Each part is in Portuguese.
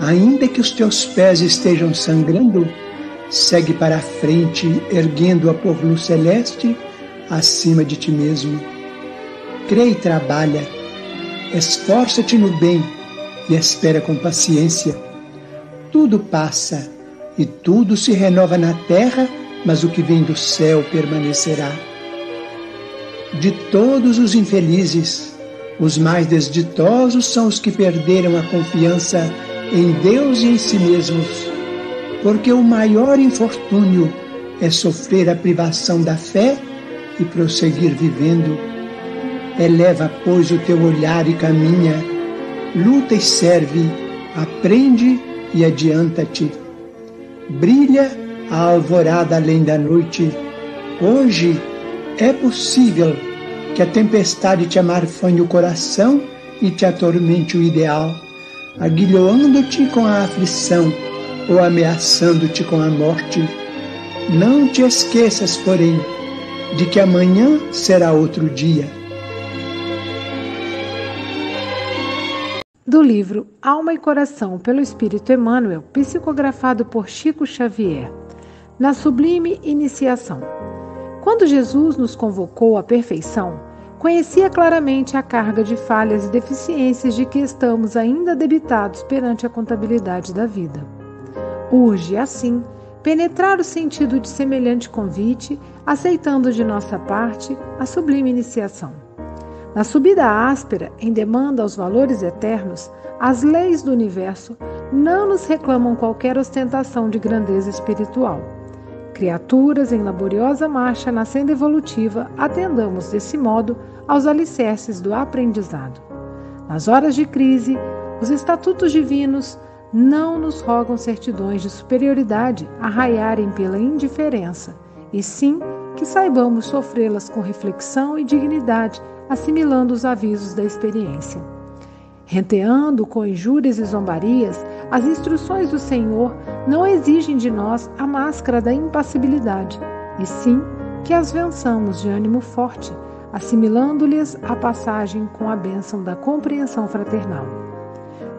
Ainda que os teus pés estejam sangrando, segue para a frente, erguendo a por luz celeste acima de ti mesmo. Crê e trabalha, esforça-te no bem e espera com paciência. Tudo passa e tudo se renova na terra, mas o que vem do céu permanecerá de todos os infelizes, os mais desditosos são os que perderam a confiança em Deus e em si mesmos, porque o maior infortúnio é sofrer a privação da fé e prosseguir vivendo. Eleva, pois, o teu olhar e caminha, luta e serve, aprende e adianta-te. Brilha a alvorada além da noite. Hoje é possível que a tempestade te amarfanhe o coração e te atormente o ideal, aguilhoando-te com a aflição ou ameaçando-te com a morte. Não te esqueças, porém, de que amanhã será outro dia. Do livro Alma e Coração pelo Espírito Emmanuel, psicografado por Chico Xavier, na sublime iniciação. Quando Jesus nos convocou à perfeição, conhecia claramente a carga de falhas e deficiências de que estamos ainda debitados perante a contabilidade da vida. Urge, assim, penetrar o sentido de semelhante convite, aceitando de nossa parte a sublime iniciação. Na subida áspera, em demanda aos valores eternos, as leis do universo não nos reclamam qualquer ostentação de grandeza espiritual criaturas em laboriosa marcha na senda evolutiva, atendamos desse modo aos alicerces do aprendizado. Nas horas de crise, os estatutos divinos não nos rogam certidões de superioridade a raiarem pela indiferença, e sim que saibamos sofrê-las com reflexão e dignidade, assimilando os avisos da experiência. Renteando com injúrias e zombarias, as instruções do Senhor não exigem de nós a máscara da impassibilidade, e sim que as vençamos de ânimo forte, assimilando-lhes a passagem com a bênção da compreensão fraternal.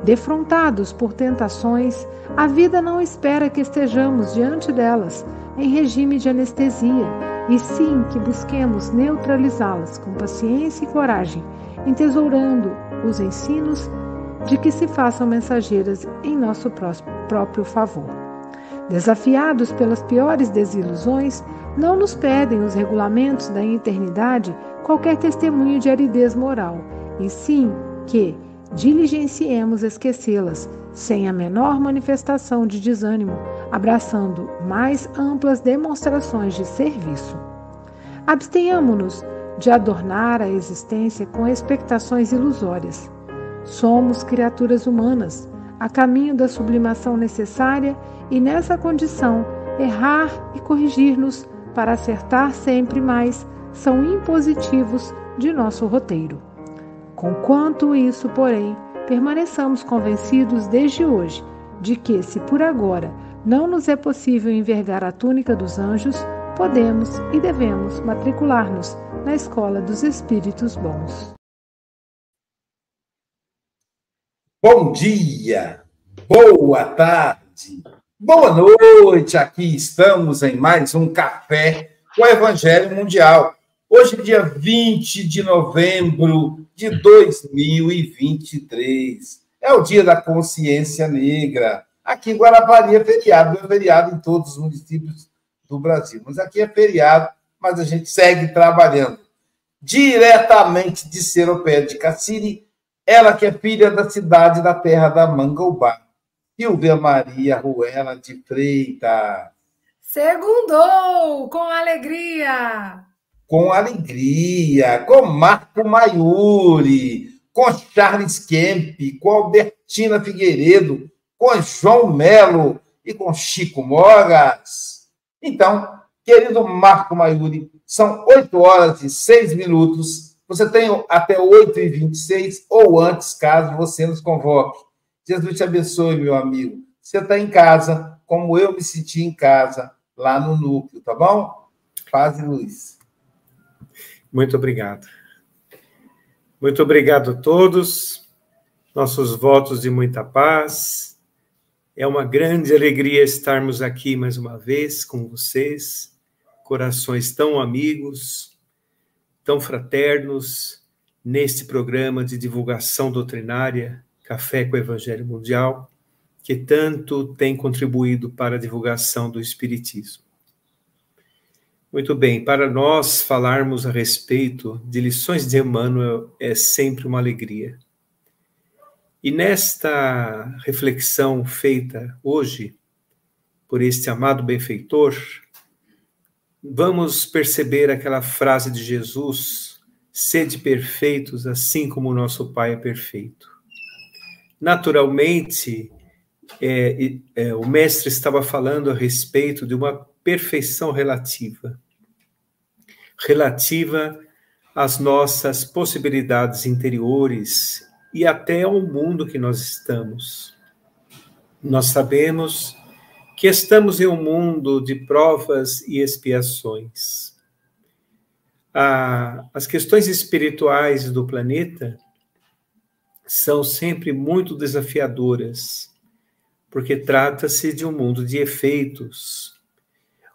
Defrontados por tentações, a vida não espera que estejamos diante delas em regime de anestesia, e sim que busquemos neutralizá-las com paciência e coragem, entesourando os ensinos de que se façam mensageiras em nosso próprio favor. Desafiados pelas piores desilusões, não nos pedem os regulamentos da eternidade qualquer testemunho de aridez moral, e sim que diligenciemos esquecê-las, sem a menor manifestação de desânimo, abraçando mais amplas demonstrações de serviço. Abstenhamo-nos de adornar a existência com expectações ilusórias. Somos criaturas humanas, a caminho da sublimação necessária, e nessa condição, errar e corrigir-nos para acertar sempre mais são impositivos de nosso roteiro. Conquanto isso, porém, permaneçamos convencidos desde hoje de que, se por agora não nos é possível envergar a túnica dos anjos, podemos e devemos matricular-nos na escola dos espíritos bons. Bom dia, boa tarde, boa noite. Aqui estamos em mais um café com o Evangelho Mundial. Hoje, dia 20 de novembro de 2023. É o dia da consciência negra. Aqui em Guarapari é feriado, é feriado em todos os municípios do Brasil. Mas aqui é feriado, mas a gente segue trabalhando. Diretamente de Seropé de Cassiri, ela que é filha da cidade da terra da Mangaubá. Silvia Maria Ruela de Freitas. Segundou, com alegria. Com alegria, com Marco Maiuri, com Charles Kemp, com Albertina Figueiredo, com João Melo e com Chico Mogas. Então, querido Marco Maiuri, são 8 horas e 6 minutos. Você tem até 8 e 26 ou antes, caso você nos convoque. Jesus te abençoe, meu amigo. Você está em casa, como eu me senti em casa, lá no núcleo, tá bom? Paz e luz. Muito obrigado. Muito obrigado a todos. Nossos votos de muita paz é uma grande alegria estarmos aqui mais uma vez com vocês, corações tão amigos, tão fraternos, neste programa de divulgação doutrinária Café com o Evangelho Mundial, que tanto tem contribuído para a divulgação do Espiritismo. Muito bem, para nós falarmos a respeito de lições de Emmanuel é sempre uma alegria. E nesta reflexão feita hoje por este amado benfeitor, vamos perceber aquela frase de Jesus: sede perfeitos, assim como o nosso Pai é perfeito. Naturalmente, é, é, o mestre estava falando a respeito de uma perfeição relativa relativa às nossas possibilidades interiores e até ao mundo que nós estamos. Nós sabemos que estamos em um mundo de provas e expiações. Ah, as questões espirituais do planeta são sempre muito desafiadoras, porque trata-se de um mundo de efeitos.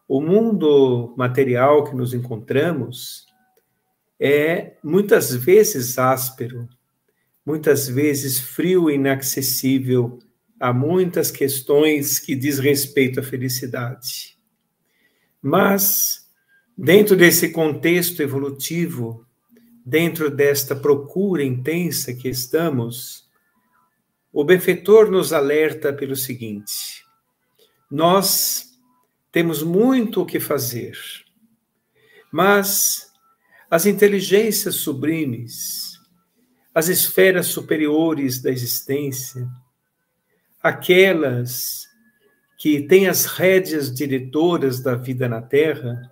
O mundo material que nos encontramos é muitas vezes áspero, muitas vezes frio e inaccessível a muitas questões que diz respeito à felicidade. Mas, dentro desse contexto evolutivo, dentro desta procura intensa que estamos, o benfeitor nos alerta pelo seguinte: nós temos muito o que fazer, mas as inteligências sublimes, as esferas superiores da existência, aquelas que têm as rédeas diretoras da vida na Terra,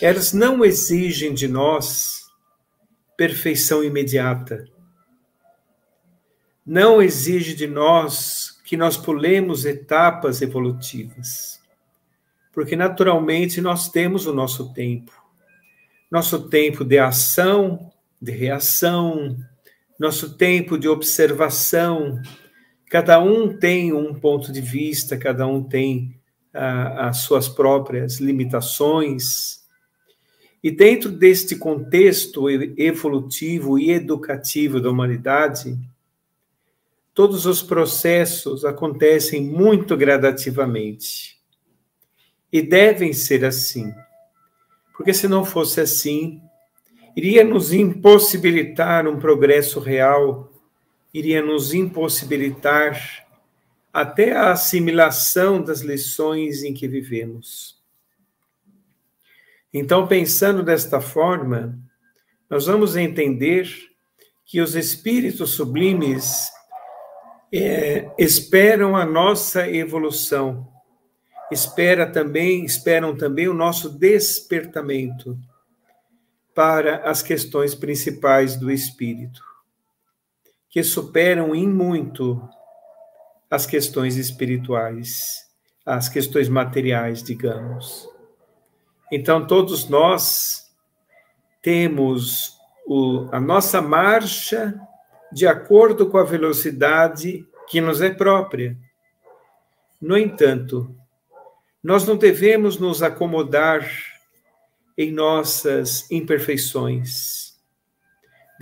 elas não exigem de nós perfeição imediata. Não exige de nós que nós pulemos etapas evolutivas. Porque naturalmente nós temos o nosso tempo. Nosso tempo de ação de reação, nosso tempo de observação. Cada um tem um ponto de vista, cada um tem ah, as suas próprias limitações. E dentro deste contexto evolutivo e educativo da humanidade, todos os processos acontecem muito gradativamente. E devem ser assim. Porque se não fosse assim, iria nos impossibilitar um progresso real, iria nos impossibilitar até a assimilação das lições em que vivemos. Então, pensando desta forma, nós vamos entender que os espíritos sublimes é, esperam a nossa evolução, espera também, esperam também o nosso despertamento para as questões principais do espírito, que superam em muito as questões espirituais, as questões materiais, digamos. Então, todos nós temos o, a nossa marcha de acordo com a velocidade que nos é própria. No entanto, nós não devemos nos acomodar em nossas imperfeições.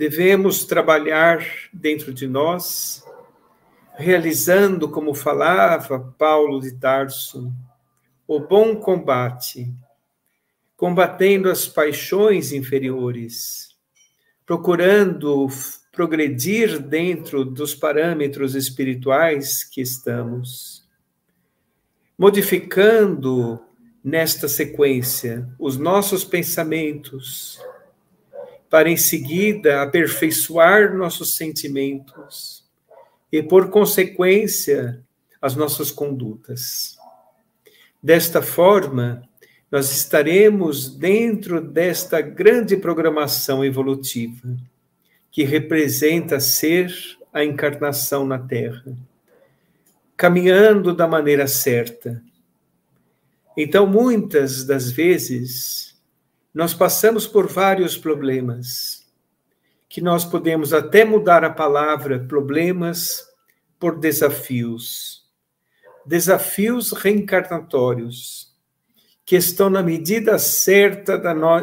Devemos trabalhar dentro de nós, realizando, como falava Paulo de Tarso, o bom combate, combatendo as paixões inferiores, procurando progredir dentro dos parâmetros espirituais que estamos, modificando nesta sequência os nossos pensamentos, para em seguida aperfeiçoar nossos sentimentos e, por consequência, as nossas condutas. Desta forma, nós estaremos dentro desta grande programação evolutiva que representa ser a encarnação na Terra, caminhando da maneira certa. Então, muitas das vezes, nós passamos por vários problemas, que nós podemos até mudar a palavra problemas por desafios. Desafios reencarnatórios, que estão na medida certa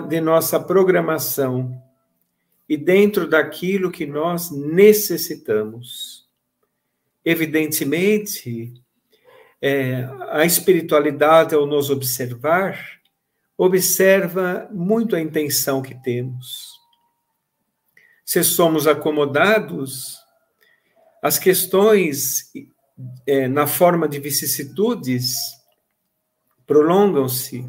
de nossa programação e dentro daquilo que nós necessitamos. Evidentemente, é, a espiritualidade, ao nos observar, observa muito a intenção que temos. Se somos acomodados, as questões é, na forma de vicissitudes prolongam-se.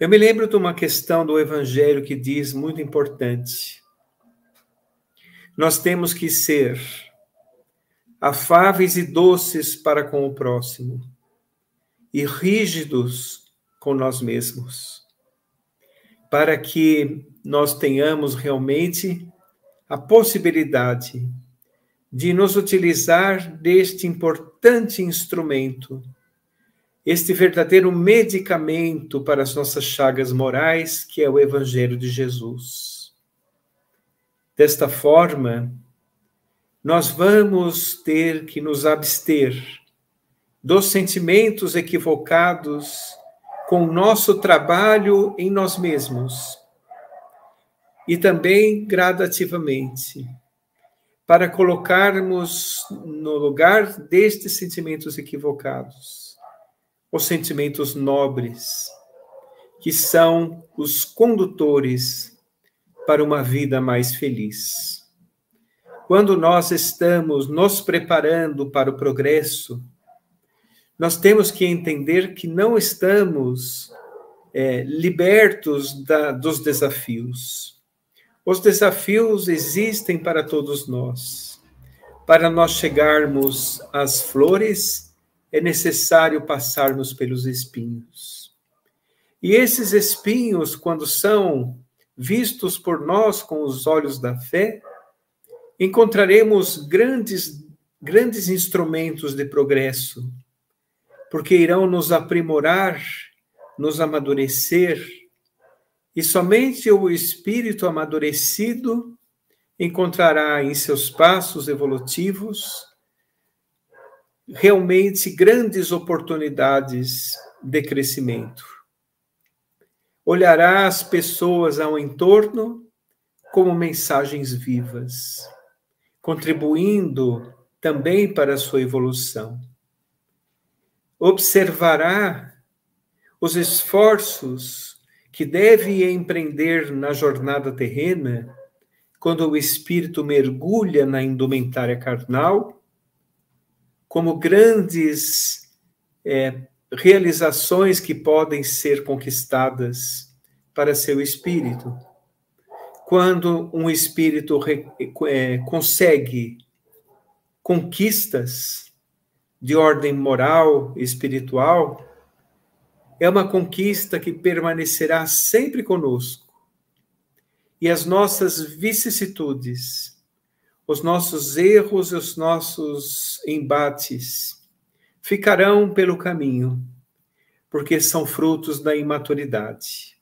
Eu me lembro de uma questão do Evangelho que diz muito importante. Nós temos que ser afáveis e doces para com o próximo e rígidos com nós mesmos, para que nós tenhamos realmente a possibilidade de nos utilizar deste importante instrumento, este verdadeiro medicamento para as nossas chagas morais, que é o Evangelho de Jesus. Desta forma, nós vamos ter que nos abster dos sentimentos equivocados com o nosso trabalho em nós mesmos e também gradativamente para colocarmos no lugar destes sentimentos equivocados os sentimentos nobres, que são os condutores para uma vida mais feliz. Quando nós estamos nos preparando para o progresso, nós temos que entender que não estamos é, libertos da, dos desafios. Os desafios existem para todos nós. Para nós chegarmos às flores, é necessário passarmos pelos espinhos. E esses espinhos, quando são vistos por nós com os olhos da fé, encontraremos grandes, grandes instrumentos de progresso, porque irão nos aprimorar, nos amadurecer, e somente o espírito amadurecido encontrará em seus passos evolutivos realmente grandes oportunidades de crescimento olhará as pessoas ao entorno como mensagens vivas, contribuindo também para a sua evolução. Observará os esforços que deve empreender na jornada terrena quando o espírito mergulha na indumentária carnal, como grandes é, realizações que podem ser conquistadas para seu espírito. Quando um espírito é, consegue conquistas de ordem moral e espiritual, é uma conquista que permanecerá sempre conosco. E as nossas vicissitudes, os nossos erros e os nossos embates, ficarão pelo caminho, porque são frutos da imaturidade.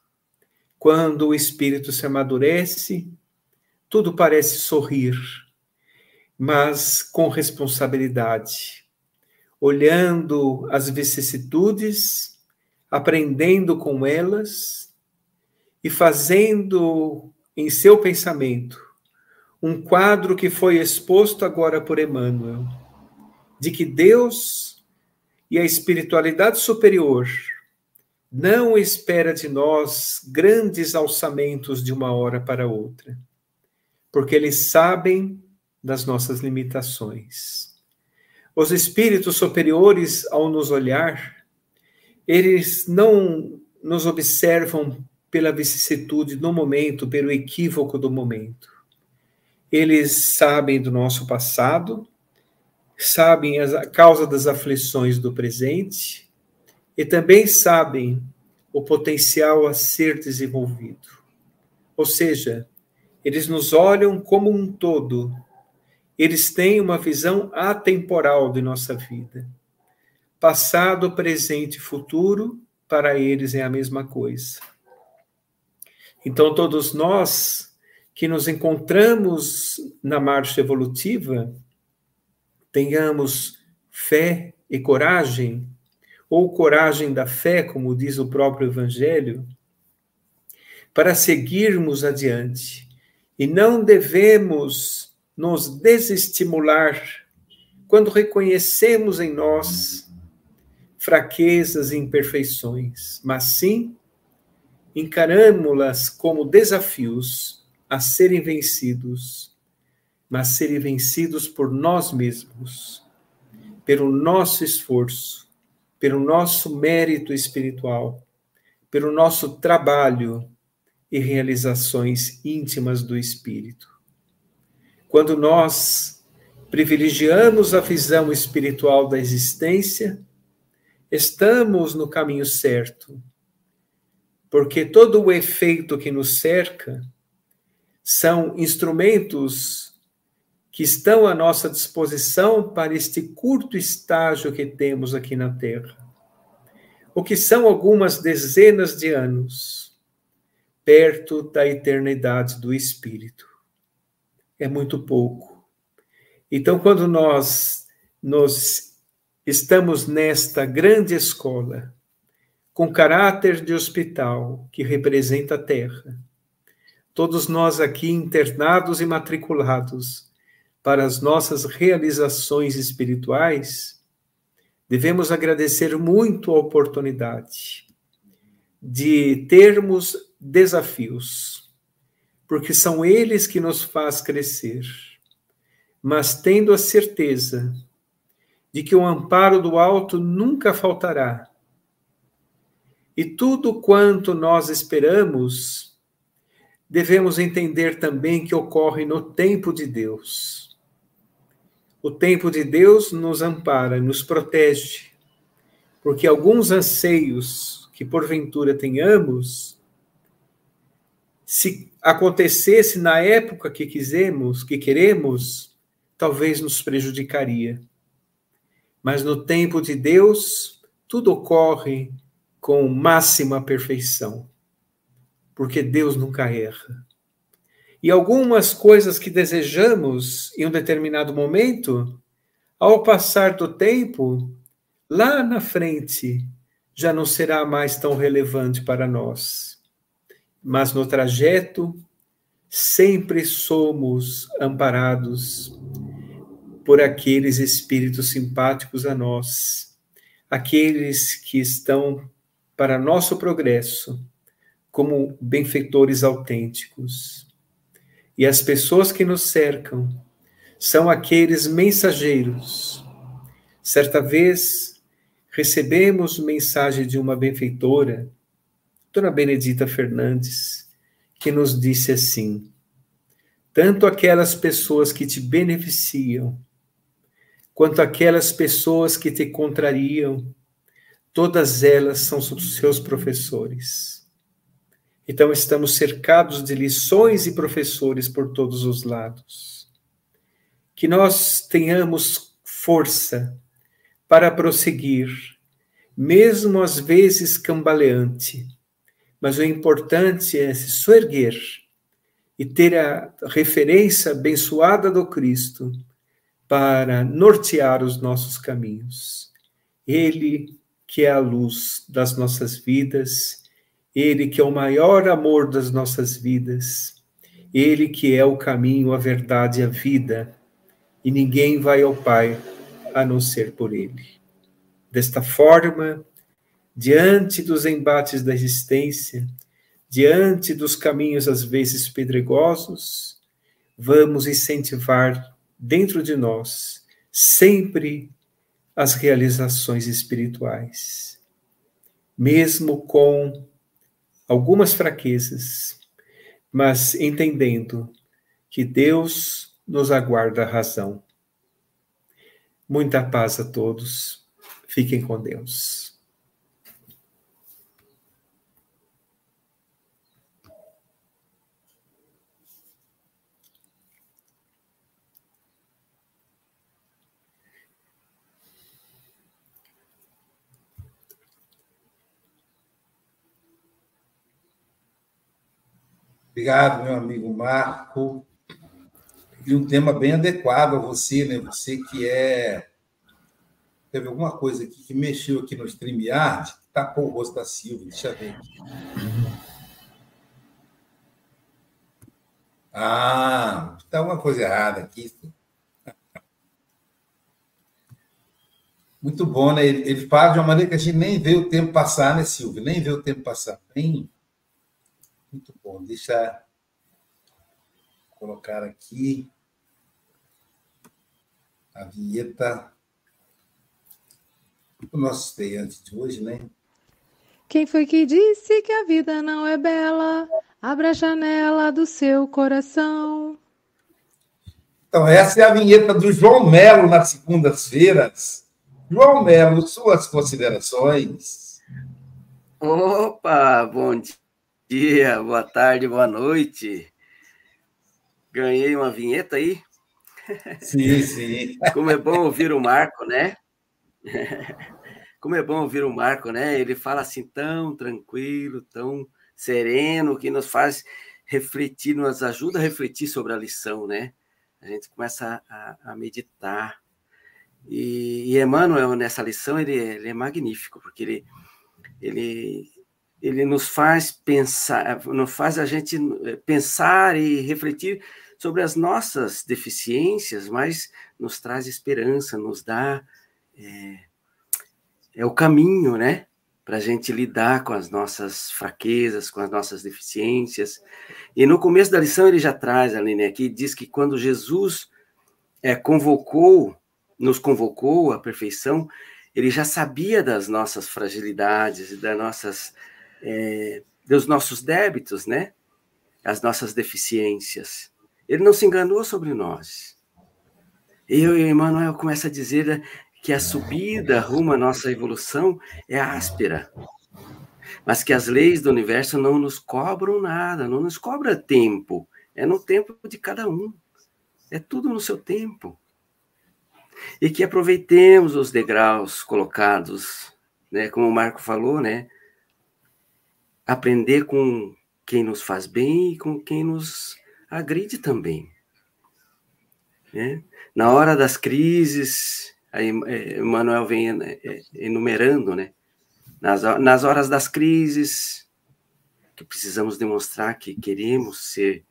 Quando o espírito se amadurece, tudo parece sorrir, mas com responsabilidade, olhando as vicissitudes, aprendendo com elas e fazendo em seu pensamento um quadro que foi exposto agora por Emmanuel de que Deus e a espiritualidade superior não espera de nós grandes alçamentos de uma hora para outra, porque eles sabem das nossas limitações. Os espíritos superiores, ao nos olhar, eles não nos observam pela vicissitude do momento, pelo equívoco do momento. Eles sabem do nosso passado, sabem a causa das aflições do presente e também sabem o potencial a ser desenvolvido. Ou seja, eles nos olham como um todo. Eles têm uma visão atemporal de nossa vida. Passado, presente e futuro, para eles é a mesma coisa. Então, todos nós que nos encontramos na marcha evolutiva, tenhamos fé e coragem, ou coragem da fé, como diz o próprio Evangelho, para seguirmos adiante. E não devemos nos desestimular quando reconhecemos em nós fraquezas e imperfeições, mas sim encaramos-las como desafios a serem vencidos, mas serem vencidos por nós mesmos, pelo nosso esforço, pelo nosso mérito espiritual, pelo nosso trabalho e realizações íntimas do espírito. Quando nós privilegiamos a visão espiritual da existência, estamos no caminho certo porque todo o efeito que nos cerca são instrumentos que estão à nossa disposição para este curto estágio que temos aqui na Terra. O que são algumas dezenas de anos perto da eternidade do Espírito. É muito pouco. Então, quando nós nos estamos nesta grande escola, com caráter de hospital que representa a terra. Todos nós aqui internados e matriculados para as nossas realizações espirituais, devemos agradecer muito a oportunidade de termos desafios, porque são eles que nos faz crescer. Mas tendo a certeza de que o amparo do alto nunca faltará e tudo quanto nós esperamos, devemos entender também que ocorre no tempo de Deus. O tempo de Deus nos ampara, nos protege, porque alguns anseios que porventura tenhamos, se acontecesse na época que quisemos, que queremos, talvez nos prejudicaria. Mas no tempo de Deus, tudo ocorre com máxima perfeição, porque Deus nunca erra. E algumas coisas que desejamos em um determinado momento, ao passar do tempo, lá na frente, já não será mais tão relevante para nós. Mas no trajeto, sempre somos amparados por aqueles espíritos simpáticos a nós, aqueles que estão para nosso progresso como benfeitores autênticos. E as pessoas que nos cercam são aqueles mensageiros. Certa vez recebemos mensagem de uma benfeitora, Dona Benedita Fernandes, que nos disse assim: tanto aquelas pessoas que te beneficiam, quanto aquelas pessoas que te contrariam, todas elas são seus professores. Então, estamos cercados de lições e professores por todos os lados. Que nós tenhamos força para prosseguir, mesmo às vezes cambaleante, mas o importante é se soerguer e ter a referência abençoada do Cristo para nortear os nossos caminhos. Ele que é a luz das nossas vidas, Ele que é o maior amor das nossas vidas, Ele que é o caminho, a verdade e a vida, e ninguém vai ao Pai a não ser por Ele. Desta forma, diante dos embates da existência, diante dos caminhos às vezes pedregosos, vamos incentivar dentro de nós sempre as realizações espirituais, mesmo com algumas fraquezas, mas entendendo que Deus nos aguarda a razão. Muita paz a todos. Fiquem com Deus. Obrigado, meu amigo Marco. E um tema bem adequado a você, né? Você que é. Teve alguma coisa aqui que mexeu aqui no StreamYard, tapou o rosto da Silvia, deixa eu ver aqui. Ah, está uma coisa errada aqui. Muito bom, né? Ele, ele fala de uma maneira que a gente nem vê o tempo passar, né, Silvio? Nem vê o tempo passar. Bem, muito bom. Deixa eu colocar aqui a vinheta do nosso estreante de hoje, né? Quem foi que disse que a vida não é bela? Abra a janela do seu coração. Então, essa é a vinheta do João Melo nas segundas-feiras. João Melo, suas considerações. Opa, bom dia dia, boa tarde, boa noite. Ganhei uma vinheta aí? Sim, sim. Como é bom ouvir o Marco, né? Como é bom ouvir o Marco, né? Ele fala assim tão tranquilo, tão sereno, que nos faz refletir, nos ajuda a refletir sobre a lição, né? A gente começa a, a meditar. E, e Emmanuel, nessa lição, ele, ele é magnífico, porque ele, ele ele nos faz pensar, nos faz a gente eh, pensar e refletir sobre as nossas deficiências, mas nos traz esperança, nos dá é, é o caminho, né, para a gente lidar com as nossas fraquezas, com as nossas deficiências. E no começo da lição ele já traz, Aline, aqui diz que quando Jesus é, convocou, nos convocou à perfeição, ele já sabia das nossas fragilidades, das nossas é, dos nossos débitos, né? As nossas deficiências. Ele não se enganou sobre nós. Eu e Emmanuel começa a dizer que a subida rumo à nossa evolução é áspera, mas que as leis do universo não nos cobram nada, não nos cobra tempo, é no tempo de cada um, é tudo no seu tempo. E que aproveitemos os degraus colocados, né, como o Marco falou, né, aprender com quem nos faz bem e com quem nos agride também. Né? Na hora das crises, aí é, Manuel vem é, é, enumerando, né? Nas, nas horas das crises, que precisamos demonstrar que queremos ser,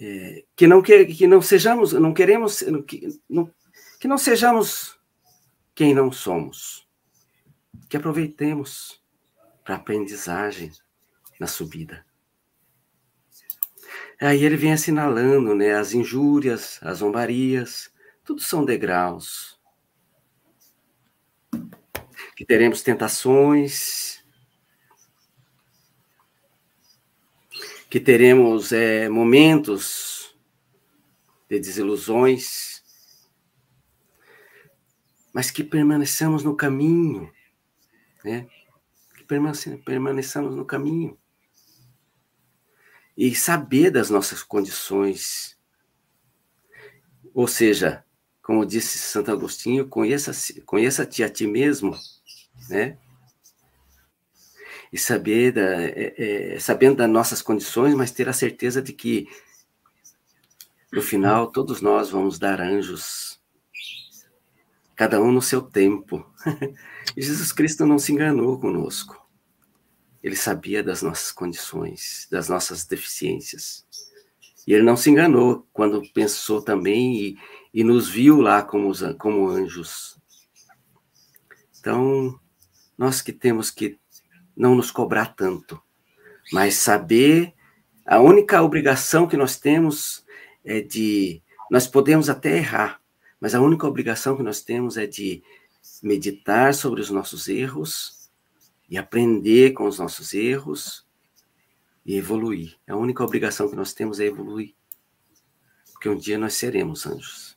é, que não que, que não sejamos, não queremos, que não, que não sejamos quem não somos, que aproveitemos para aprendizagem na subida. Aí ele vem assinalando, né, as injúrias, as zombarias, tudo são degraus. Que teremos tentações, que teremos é, momentos de desilusões, mas que permaneçamos no caminho, né? Que permaneçamos no caminho. E saber das nossas condições. Ou seja, como disse Santo Agostinho, conheça-te conheça a ti mesmo, né? E saber da, é, é, sabendo das nossas condições, mas ter a certeza de que no final todos nós vamos dar anjos, cada um no seu tempo. E Jesus Cristo não se enganou conosco. Ele sabia das nossas condições, das nossas deficiências. E ele não se enganou quando pensou também e, e nos viu lá como, como anjos. Então, nós que temos que não nos cobrar tanto, mas saber a única obrigação que nós temos é de nós podemos até errar, mas a única obrigação que nós temos é de meditar sobre os nossos erros e aprender com os nossos erros e evoluir. A única obrigação que nós temos é evoluir. Porque um dia nós seremos anjos.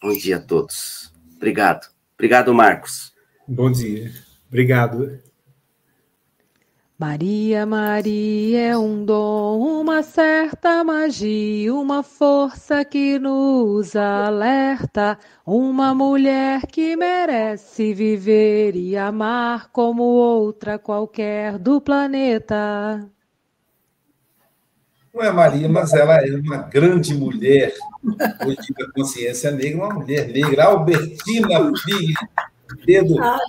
Bom dia a todos. Obrigado. Obrigado, Marcos. Bom dia. Obrigado. Maria, Maria é um dom, uma certa magia, uma força que nos alerta, uma mulher que merece viver e amar como outra qualquer do planeta. Não é Maria, mas ela é uma grande mulher, hoje da consciência negra, uma mulher negra, Albertina Filho.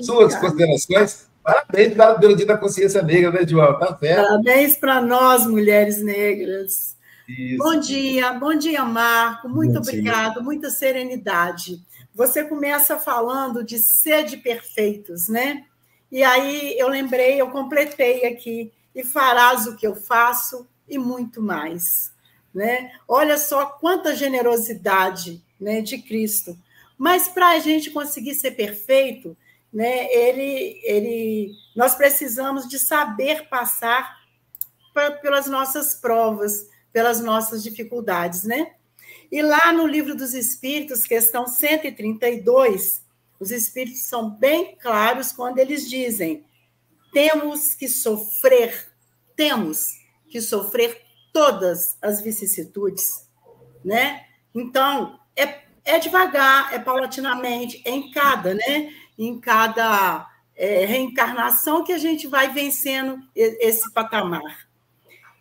suas considerações Parabéns pelo Dia da Consciência Negra, né, João? Tá certo. Parabéns para nós, mulheres negras. Isso. Bom dia, bom dia, Marco. Muito bom obrigado, dia. muita serenidade. Você começa falando de ser de perfeitos, né? E aí eu lembrei, eu completei aqui, e farás o que eu faço e muito mais. Né? Olha só quanta generosidade né, de Cristo. Mas para a gente conseguir ser perfeito, né, ele, ele, nós precisamos de saber passar pra, pelas nossas provas, pelas nossas dificuldades, né? E lá no livro dos Espíritos, questão 132, os Espíritos são bem claros quando eles dizem: temos que sofrer, temos que sofrer todas as vicissitudes, né? Então, é, é devagar, é paulatinamente, é em cada, né? Em cada é, reencarnação que a gente vai vencendo esse patamar.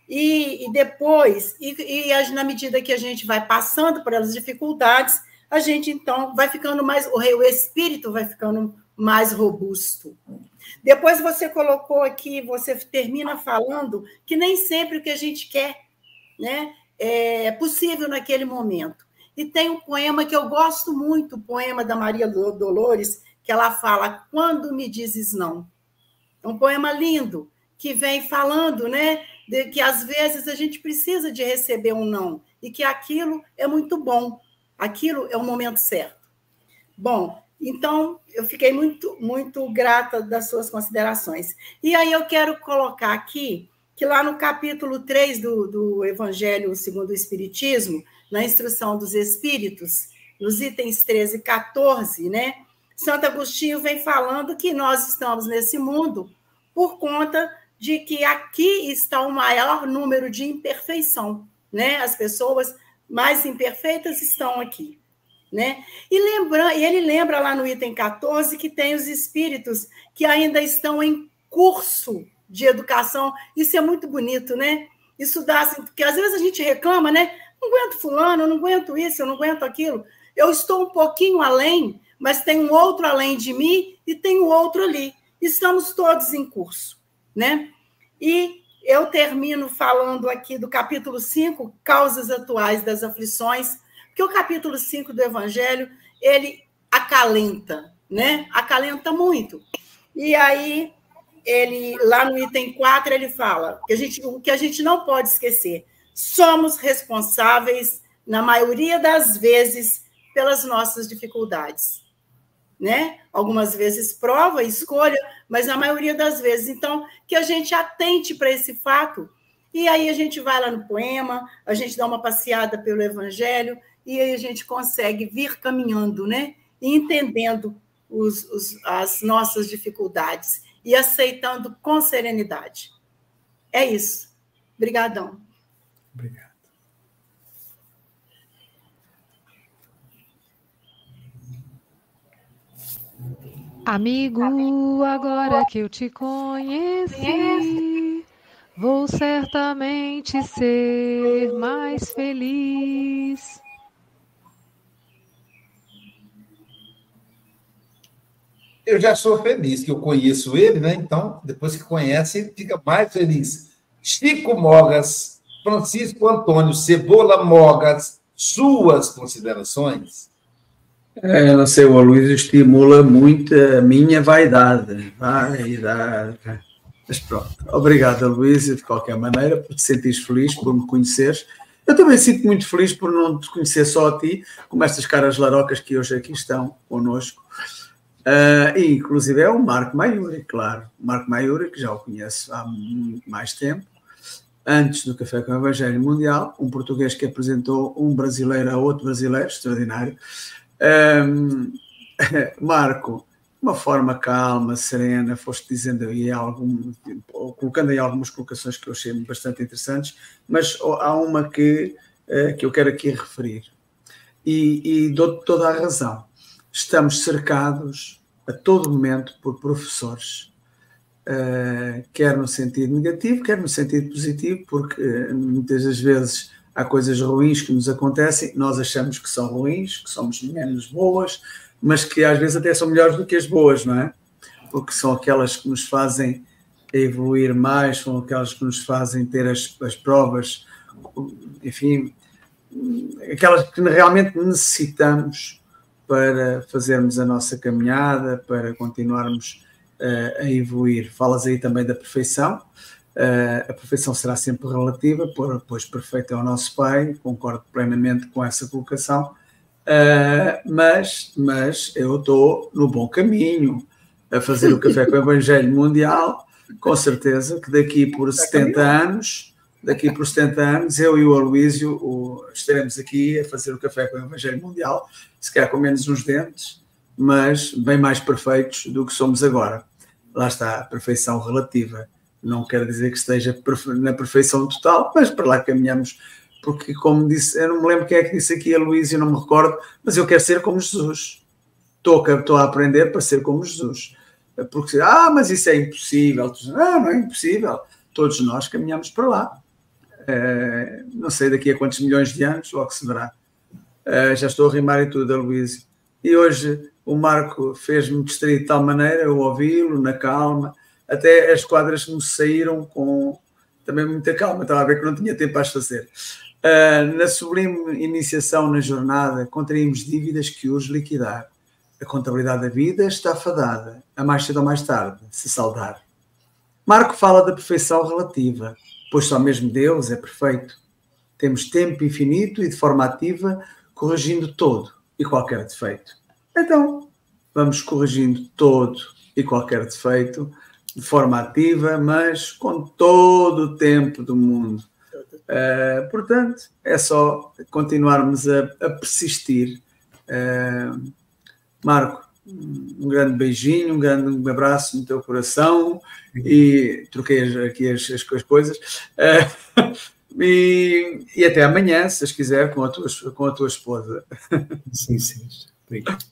E, e depois, e, e, na medida que a gente vai passando por as dificuldades, a gente então vai ficando mais, o, o espírito vai ficando mais robusto. Depois você colocou aqui, você termina falando que nem sempre o que a gente quer né, é possível naquele momento. E tem um poema que eu gosto muito, o poema da Maria Dolores, que ela fala Quando me dizes não. É um poema lindo que vem falando, né, de que às vezes a gente precisa de receber um não e que aquilo é muito bom. Aquilo é o momento certo. Bom, então eu fiquei muito muito grata das suas considerações. E aí eu quero colocar aqui que lá no capítulo 3 do, do Evangelho segundo o Espiritismo, na instrução dos Espíritos, nos itens 13 e 14, né? Santo Agostinho vem falando que nós estamos nesse mundo por conta de que aqui está o maior número de imperfeição, né? As pessoas mais imperfeitas estão aqui, né? E lembra, e ele lembra lá no item 14 que tem os espíritos que ainda estão em curso de educação. Isso é muito bonito, né? Isso dá assim, porque às vezes a gente reclama, né? Não aguento fulano, eu não aguento isso, eu não aguento aquilo. Eu estou um pouquinho além, mas tem um outro além de mim e tem um outro ali. Estamos todos em curso, né? E eu termino falando aqui do capítulo 5, causas atuais das aflições, porque o capítulo 5 do Evangelho, ele acalenta, né? Acalenta muito. E aí, ele lá no item 4, ele fala que a gente, o que a gente não pode esquecer, somos responsáveis, na maioria das vezes, pelas nossas dificuldades né? Algumas vezes prova, escolha, mas na maioria das vezes. Então, que a gente atente para esse fato. E aí a gente vai lá no poema, a gente dá uma passeada pelo Evangelho e aí a gente consegue vir caminhando, né? E entendendo os, os, as nossas dificuldades e aceitando com serenidade. É isso. Obrigadão. Obrigado. Amigo, agora que eu te conheci, vou certamente ser mais feliz. Eu já sou feliz, que eu conheço ele, né? Então, depois que conhece, fica mais feliz. Chico Mogas, Francisco Antônio Cebola Mogas, Suas considerações? É, não sei, o Luís estimula muito a minha vaidade. Vaidade. Mas pronto, obrigado, Luís, de qualquer maneira, por te sentires feliz, por me conheceres. Eu também sinto muito feliz por não te conhecer só a ti, como estas caras larocas que hoje aqui estão connosco. Uh, e, inclusive, é o Marco Maiuri, claro. Marco Maiuri, que já o conheço há muito mais tempo, antes do Café com o Evangelho Mundial, um português que apresentou um brasileiro a outro brasileiro, extraordinário. Um, Marco, uma forma calma, serena, foste dizendo aí algum, colocando aí algumas colocações que eu achei bastante interessantes, mas há uma que, uh, que eu quero aqui referir. E, e dou toda a razão. Estamos cercados a todo momento por professores, uh, quer no sentido negativo, quer no sentido positivo, porque uh, muitas das vezes há coisas ruins que nos acontecem, nós achamos que são ruins, que somos menos boas, mas que às vezes até são melhores do que as boas, não é? Porque são aquelas que nos fazem evoluir mais, são aquelas que nos fazem ter as, as provas, enfim, aquelas que realmente necessitamos para fazermos a nossa caminhada, para continuarmos uh, a evoluir. Falas aí também da perfeição, a perfeição será sempre relativa, pois perfeito é o nosso Pai, concordo plenamente com essa colocação, uh, mas, mas eu estou no bom caminho a fazer o Café com o Evangelho Mundial, com certeza que daqui por 70 anos, daqui por 70 anos, eu e o Aloísio o, estaremos aqui a fazer o Café com o Evangelho Mundial, se calhar com menos uns dentes, mas bem mais perfeitos do que somos agora. Lá está a perfeição relativa não quer dizer que esteja na perfeição total, mas para lá caminhamos, porque, como disse, eu não me lembro quem é que disse aqui, a Luísa, eu não me recordo, mas eu quero ser como Jesus. Estou, estou a aprender para ser como Jesus. Porque, ah, mas isso é impossível. Ah, não é impossível. Todos nós caminhamos para lá. É, não sei daqui a quantos milhões de anos, logo se verá. É, já estou a rimar e tudo, a Luísa. E hoje o Marco fez-me distrair de tal maneira, eu ouvi-lo na calma, até as quadras me saíram com também muita calma, estava a ver que não tinha tempo as fazer. Uh, na sublime iniciação na jornada, contraímos dívidas que urge liquidar. A contabilidade da vida está fadada, a mais cedo ou mais tarde, se saldar. Marco fala da perfeição relativa, pois só mesmo Deus é perfeito. Temos tempo infinito e de forma ativa, corrigindo todo e qualquer defeito. Então, vamos corrigindo todo e qualquer defeito, de forma ativa, mas com todo o tempo do mundo. Uh, portanto, é só continuarmos a, a persistir. Uh, Marco, um grande beijinho, um grande abraço no teu coração e troquei aqui as, as, as coisas. Uh, e, e, até amanhã, se as quiser, com a tua, com a tua esposa. Sim, sim. Obrigado.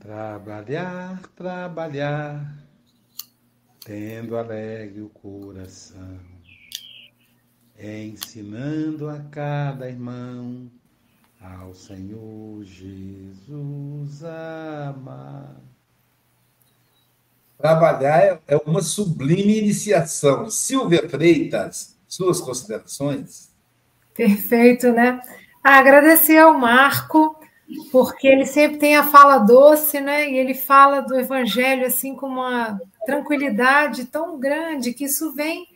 Trabalhar, trabalhar, tendo alegre o coração, ensinando a cada irmão ao Senhor Jesus amar. Trabalhar é uma sublime iniciação. Silvia Freitas, suas considerações? Perfeito, né? Agradecer ao Marco porque ele sempre tem a fala doce, né? E ele fala do evangelho assim com uma tranquilidade tão grande que isso vem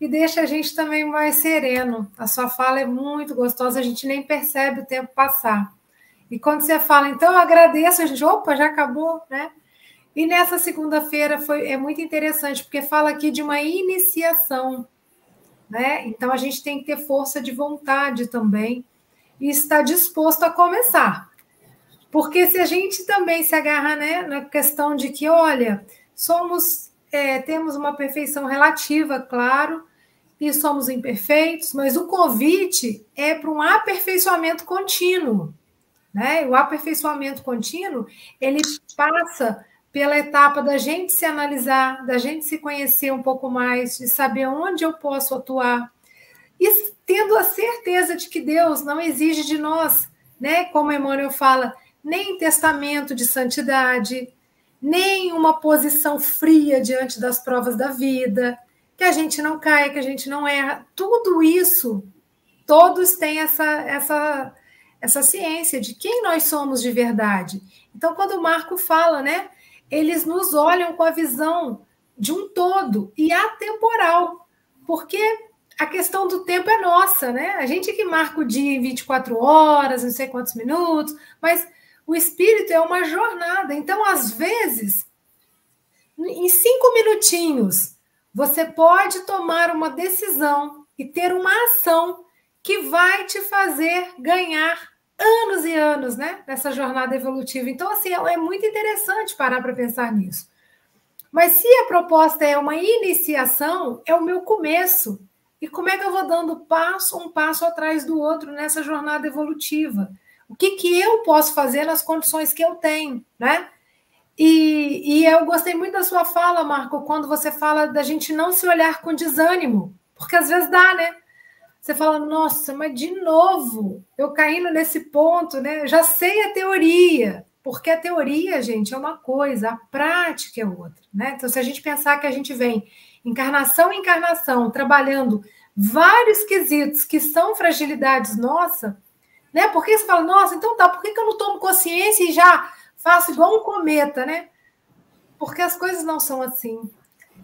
e deixa a gente também mais sereno. A sua fala é muito gostosa, a gente nem percebe o tempo passar. E quando você fala, então eu agradeço, a gente, opa, já acabou, né? E nessa segunda-feira foi é muito interessante, porque fala aqui de uma iniciação, né? Então a gente tem que ter força de vontade também e estar disposto a começar. Porque se a gente também se agarra né, na questão de que, olha, somos, é, temos uma perfeição relativa, claro, e somos imperfeitos, mas o convite é para um aperfeiçoamento contínuo. Né? O aperfeiçoamento contínuo ele passa pela etapa da gente se analisar, da gente se conhecer um pouco mais, de saber onde eu posso atuar, e tendo a certeza de que Deus não exige de nós, né? Como Emmanuel fala, nem testamento de santidade, nem uma posição fria diante das provas da vida, que a gente não caia, que a gente não erra. Tudo isso, todos têm essa, essa, essa ciência de quem nós somos de verdade. Então, quando o Marco fala, né, eles nos olham com a visão de um todo e atemporal, porque a questão do tempo é nossa, né? A gente que marca o dia em 24 horas, não sei quantos minutos, mas o espírito é uma jornada. Então, às vezes, em cinco minutinhos, você pode tomar uma decisão e ter uma ação que vai te fazer ganhar anos e anos, né? Nessa jornada evolutiva. Então, assim, é muito interessante parar para pensar nisso. Mas se a proposta é uma iniciação, é o meu começo. E como é que eu vou dando passo, um passo atrás do outro nessa jornada evolutiva? O que, que eu posso fazer nas condições que eu tenho, né? E, e eu gostei muito da sua fala, Marco, quando você fala da gente não se olhar com desânimo, porque às vezes dá, né? Você fala, nossa, mas de novo, eu caindo nesse ponto, né? Já sei a teoria, porque a teoria, gente, é uma coisa, a prática é outra, né? Então, se a gente pensar que a gente vem encarnação em encarnação, trabalhando vários quesitos que são fragilidades nossa, né? Porque você fala, nossa, então tá, por que, eu não tomo consciência e já faço igual um cometa, né? Porque as coisas não são assim.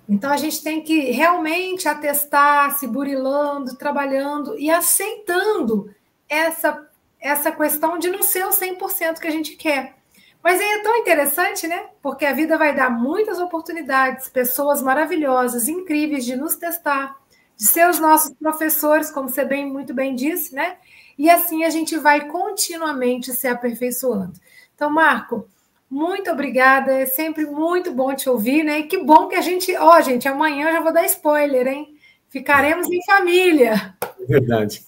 Então a gente tem que realmente atestar, se burilando, trabalhando e aceitando essa, essa questão de não ser o 100% que a gente quer. Mas aí é tão interessante, né? Porque a vida vai dar muitas oportunidades, pessoas maravilhosas, incríveis de nos testar, de ser os nossos professores, como você bem, muito bem disse, né? E assim a gente vai continuamente se aperfeiçoando. Então, Marco, muito obrigada. É sempre muito bom te ouvir, né? E que bom que a gente. Ó, oh, gente, amanhã eu já vou dar spoiler, hein? Ficaremos em família. É verdade.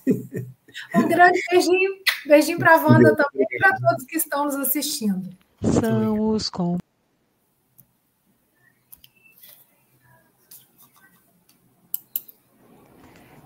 Um grande beijinho. Beijinho para a Wanda também e para todos que estão nos assistindo. São os com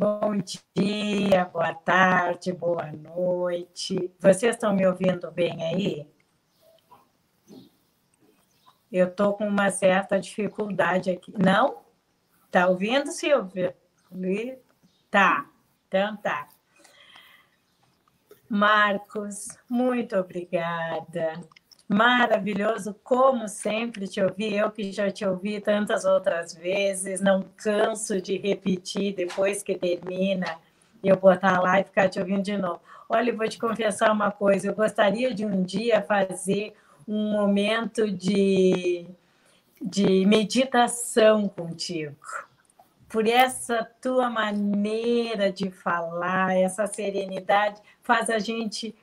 Bom dia, boa tarde, boa noite. Vocês estão me ouvindo bem aí? Eu estou com uma certa dificuldade aqui. Não? Está ouvindo, Silvia? Tá, então tá. Marcos, muito obrigada. Maravilhoso, como sempre, te ouvir. Eu que já te ouvi tantas outras vezes, não canso de repetir depois que termina, eu botar lá e ficar te ouvindo de novo. Olha, eu vou te confessar uma coisa: eu gostaria de um dia fazer um momento de, de meditação contigo por essa tua maneira de falar, essa serenidade, faz a gente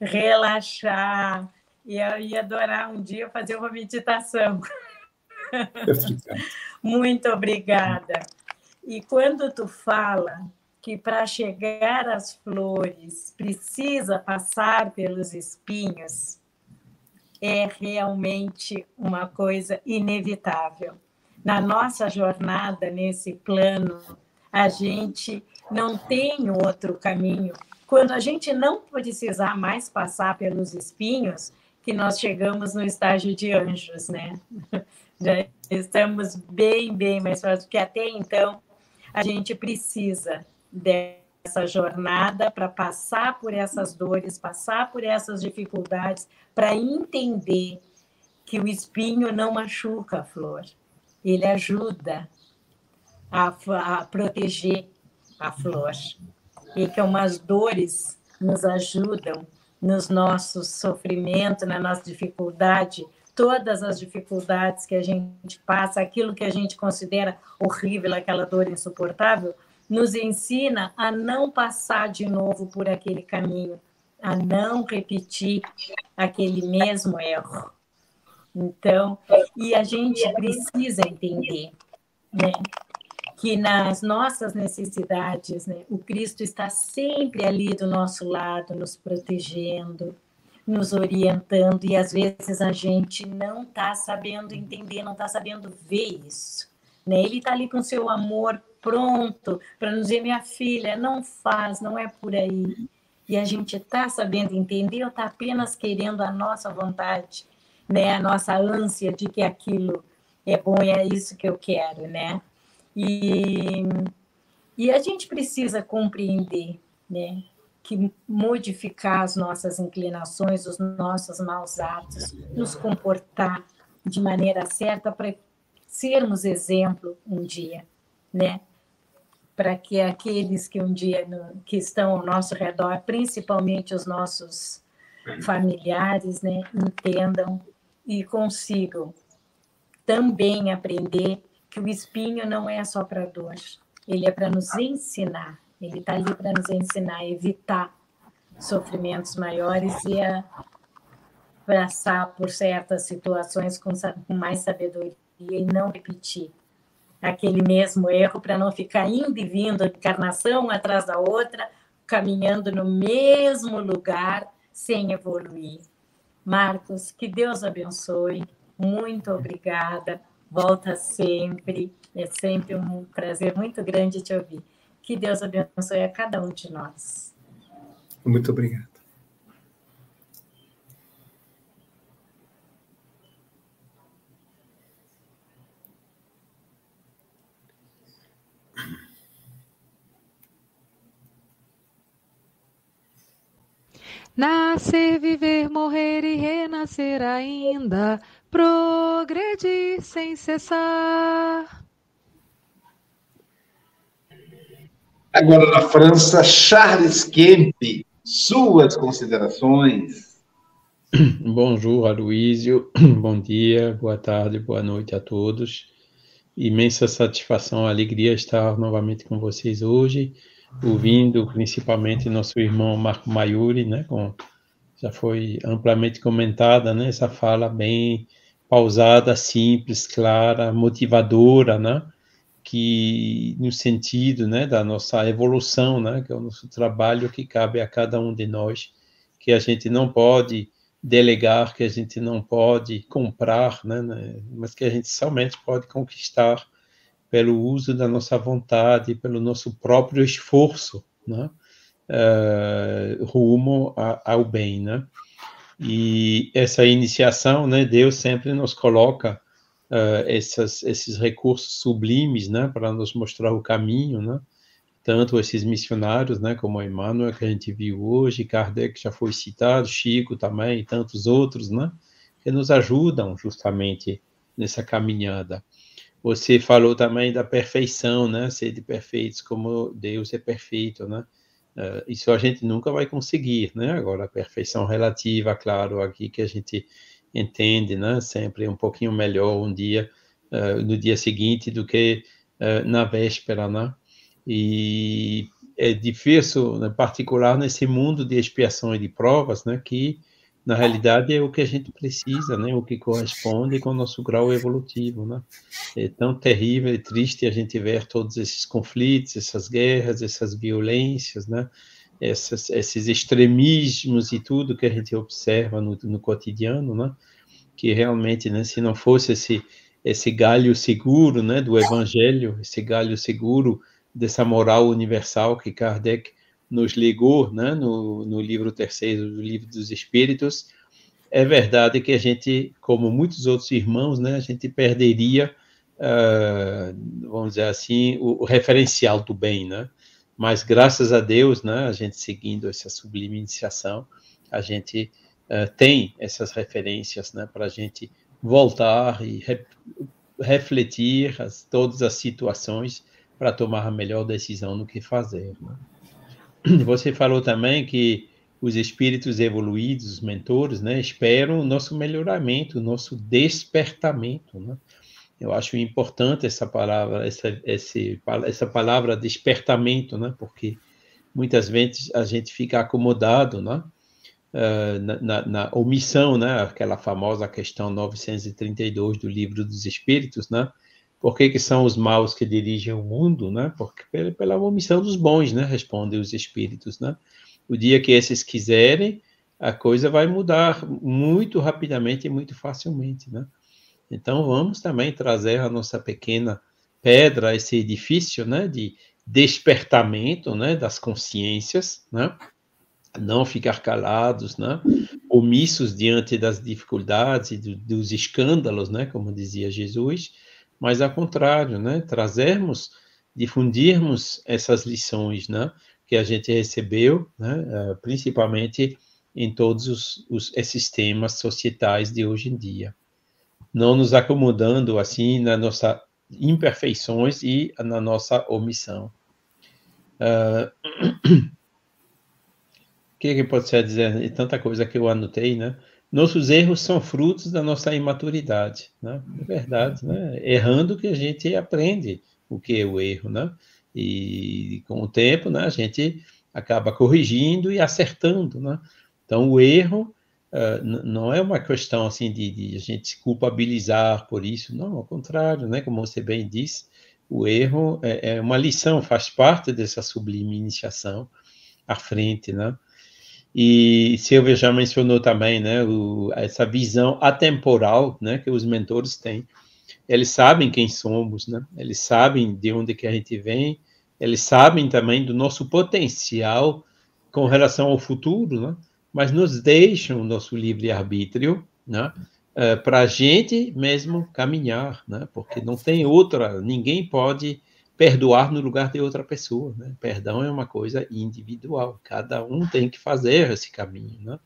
relaxar. E eu ia adorar um dia fazer uma meditação. Muito obrigada. E quando tu fala que para chegar às flores precisa passar pelos espinhos, é realmente uma coisa inevitável na nossa jornada nesse plano, a gente não tem outro caminho. Quando a gente não precisar mais passar pelos espinhos, que nós chegamos no estágio de anjos, né? Já estamos bem, bem mais fortes, porque até então a gente precisa dessa jornada para passar por essas dores, passar por essas dificuldades, para entender que o espinho não machuca a flor, ele ajuda a, a proteger a flor. E que umas dores nos ajudam nos nossos sofrimentos, na nossa dificuldade, todas as dificuldades que a gente passa, aquilo que a gente considera horrível, aquela dor insuportável, nos ensina a não passar de novo por aquele caminho, a não repetir aquele mesmo erro. Então, e a gente precisa entender né, que nas nossas necessidades, né, o Cristo está sempre ali do nosso lado, nos protegendo, nos orientando, e às vezes a gente não está sabendo entender, não está sabendo ver isso. Né? Ele está ali com seu amor pronto para nos dizer, minha filha, não faz, não é por aí. E a gente está sabendo entender ou está apenas querendo a nossa vontade, né? a nossa ânsia de que aquilo é bom e é isso que eu quero, né? E, e a gente precisa compreender né, que modificar as nossas inclinações, os nossos maus atos, nos comportar de maneira certa para sermos exemplo um dia, né? Para que aqueles que um dia no, que estão ao nosso redor, principalmente os nossos familiares, né, entendam e consigam também aprender que o espinho não é só para dor, ele é para nos ensinar, ele está ali para nos ensinar a evitar sofrimentos maiores e a passar por certas situações com, com mais sabedoria e não repetir aquele mesmo erro para não ficar indo e vindo, encarnação atrás da outra, caminhando no mesmo lugar sem evoluir. Marcos, que Deus abençoe. Muito obrigada volta sempre. É sempre um prazer muito grande te ouvir. Que Deus abençoe a cada um de nós. Muito obrigado. Nascer, viver, morrer e renascer ainda progredir sem cessar. Agora na França, Charles Kemp, suas considerações. Bonjour, Aloísio. Bom dia, boa tarde, boa noite a todos. Imensa satisfação, alegria estar novamente com vocês hoje, ouvindo principalmente nosso irmão Marco Maiuri, né, com já foi amplamente comentada, né, essa fala bem pausada, simples, clara, motivadora, né? Que no sentido, né, da nossa evolução, né, que é o nosso trabalho que cabe a cada um de nós, que a gente não pode delegar, que a gente não pode comprar, né, né mas que a gente somente pode conquistar pelo uso da nossa vontade, pelo nosso próprio esforço, né, uh, rumo a, ao bem, né. E essa iniciação, né, Deus sempre nos coloca uh, essas, esses recursos sublimes, né, para nos mostrar o caminho, né, tanto esses missionários, né, como Emmanuel, que a gente viu hoje, Kardec já foi citado, Chico também, e tantos outros, né, que nos ajudam justamente nessa caminhada. Você falou também da perfeição, né, ser de perfeitos como Deus é perfeito, né, Uh, isso a gente nunca vai conseguir, né? Agora, a perfeição relativa, claro, aqui que a gente entende, né? Sempre um pouquinho melhor um dia, uh, no dia seguinte do que uh, na véspera, né? E é difícil, em particular nesse mundo de expiação e de provas, né? Que na realidade é o que a gente precisa, né? O que corresponde com o nosso grau evolutivo, né? É tão terrível e triste a gente ver todos esses conflitos, essas guerras, essas violências, né? Essas, esses extremismos e tudo que a gente observa no, no cotidiano, né? Que realmente, né? Se não fosse esse esse galho seguro, né? Do Evangelho, esse galho seguro dessa moral universal que Kardec nos ligou, né, no, no livro terceiro do livro dos Espíritos, é verdade que a gente, como muitos outros irmãos, né, a gente perderia, uh, vamos dizer assim, o, o, referencial do bem, né? Mas graças a Deus, né, a gente seguindo essa sublime iniciação, a gente uh, tem essas referências, né, para a gente voltar e re, refletir as, todas as situações para tomar a melhor decisão no que fazer. Né? Você falou também que os espíritos evoluídos, os mentores, né, esperam o nosso melhoramento, o nosso despertamento, né? Eu acho importante essa palavra, essa, esse, essa palavra despertamento, né? Porque muitas vezes a gente fica acomodado, né? Uh, na, na, na, omissão, né? Aquela famosa questão 932 do livro dos Espíritos, né? Por que, que são os maus que dirigem o mundo, né? Porque pela, pela omissão dos bons, né? Respondem os espíritos, né? O dia que esses quiserem, a coisa vai mudar muito rapidamente e muito facilmente, né? Então vamos também trazer a nossa pequena pedra, esse edifício, né, de despertamento, né, das consciências, né? Não ficar calados, né? Omissos diante das dificuldades e do, dos escândalos, né, como dizia Jesus, mas ao contrário, né, trazermos, difundirmos essas lições, né, que a gente recebeu, né, eh, principalmente em todos os, os, esses temas societais de hoje em dia. Não nos acomodando assim nas nossas imperfeições e na nossa omissão. Uh, o que, que pode ser dizer? Tanta coisa que eu anotei, né? Nossos erros são frutos da nossa imaturidade, né? É verdade, né? Errando que a gente aprende o que é o erro, né? E com o tempo, né, a gente acaba corrigindo e acertando, né? Então, o erro uh, não é uma questão assim de, de, a gente se culpabilizar por isso, não, ao contrário, né? Como você bem disse, o erro é, é uma lição, faz parte dessa sublime iniciação à frente, né? E Silvia já mencionou também, né, o, essa visão atemporal, né, que os mentores têm. Eles sabem quem somos, né? Eles sabem de onde que a gente vem, eles sabem também do nosso potencial com relação ao futuro, né? mas nos deixam o nosso livre-arbítrio, né? Uh, para a gente mesmo caminhar, né? Porque não tem outra, ninguém pode perdoar no lugar de outra pessoa, né? Perdão é uma coisa individual, cada um tem que fazer esse caminho, né?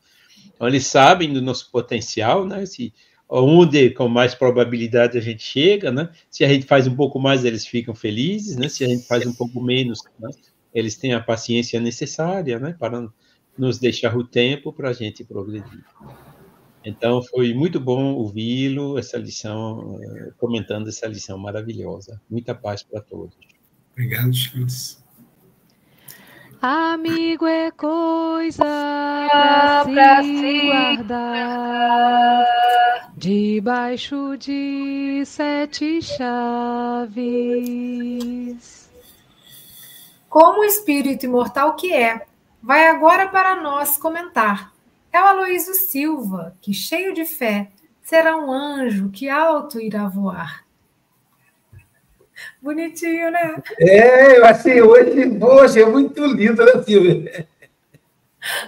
Então eles sabem do nosso potencial, né? Se onde com mais probabilidade a gente chega, né? Se a gente faz um pouco mais, eles ficam felizes, né? Se a gente faz um pouco menos, né? eles têm a paciência necessária, né? Para nos deixar o tempo para a gente progredir. Então, foi muito bom ouvi-lo, essa lição, eh, comentando essa lição maravilhosa. Muita paz para todos. Obrigado, Charles. Amigo é coisa pra, pra se guardar debaixo de sete chaves. Como o espírito imortal que é, vai agora para nós comentar. É o Aloísio Silva, que, cheio de fé, será um anjo que alto irá voar. Bonitinho, né? É, eu achei hoje, poxa, é muito lindo, né, Silvia?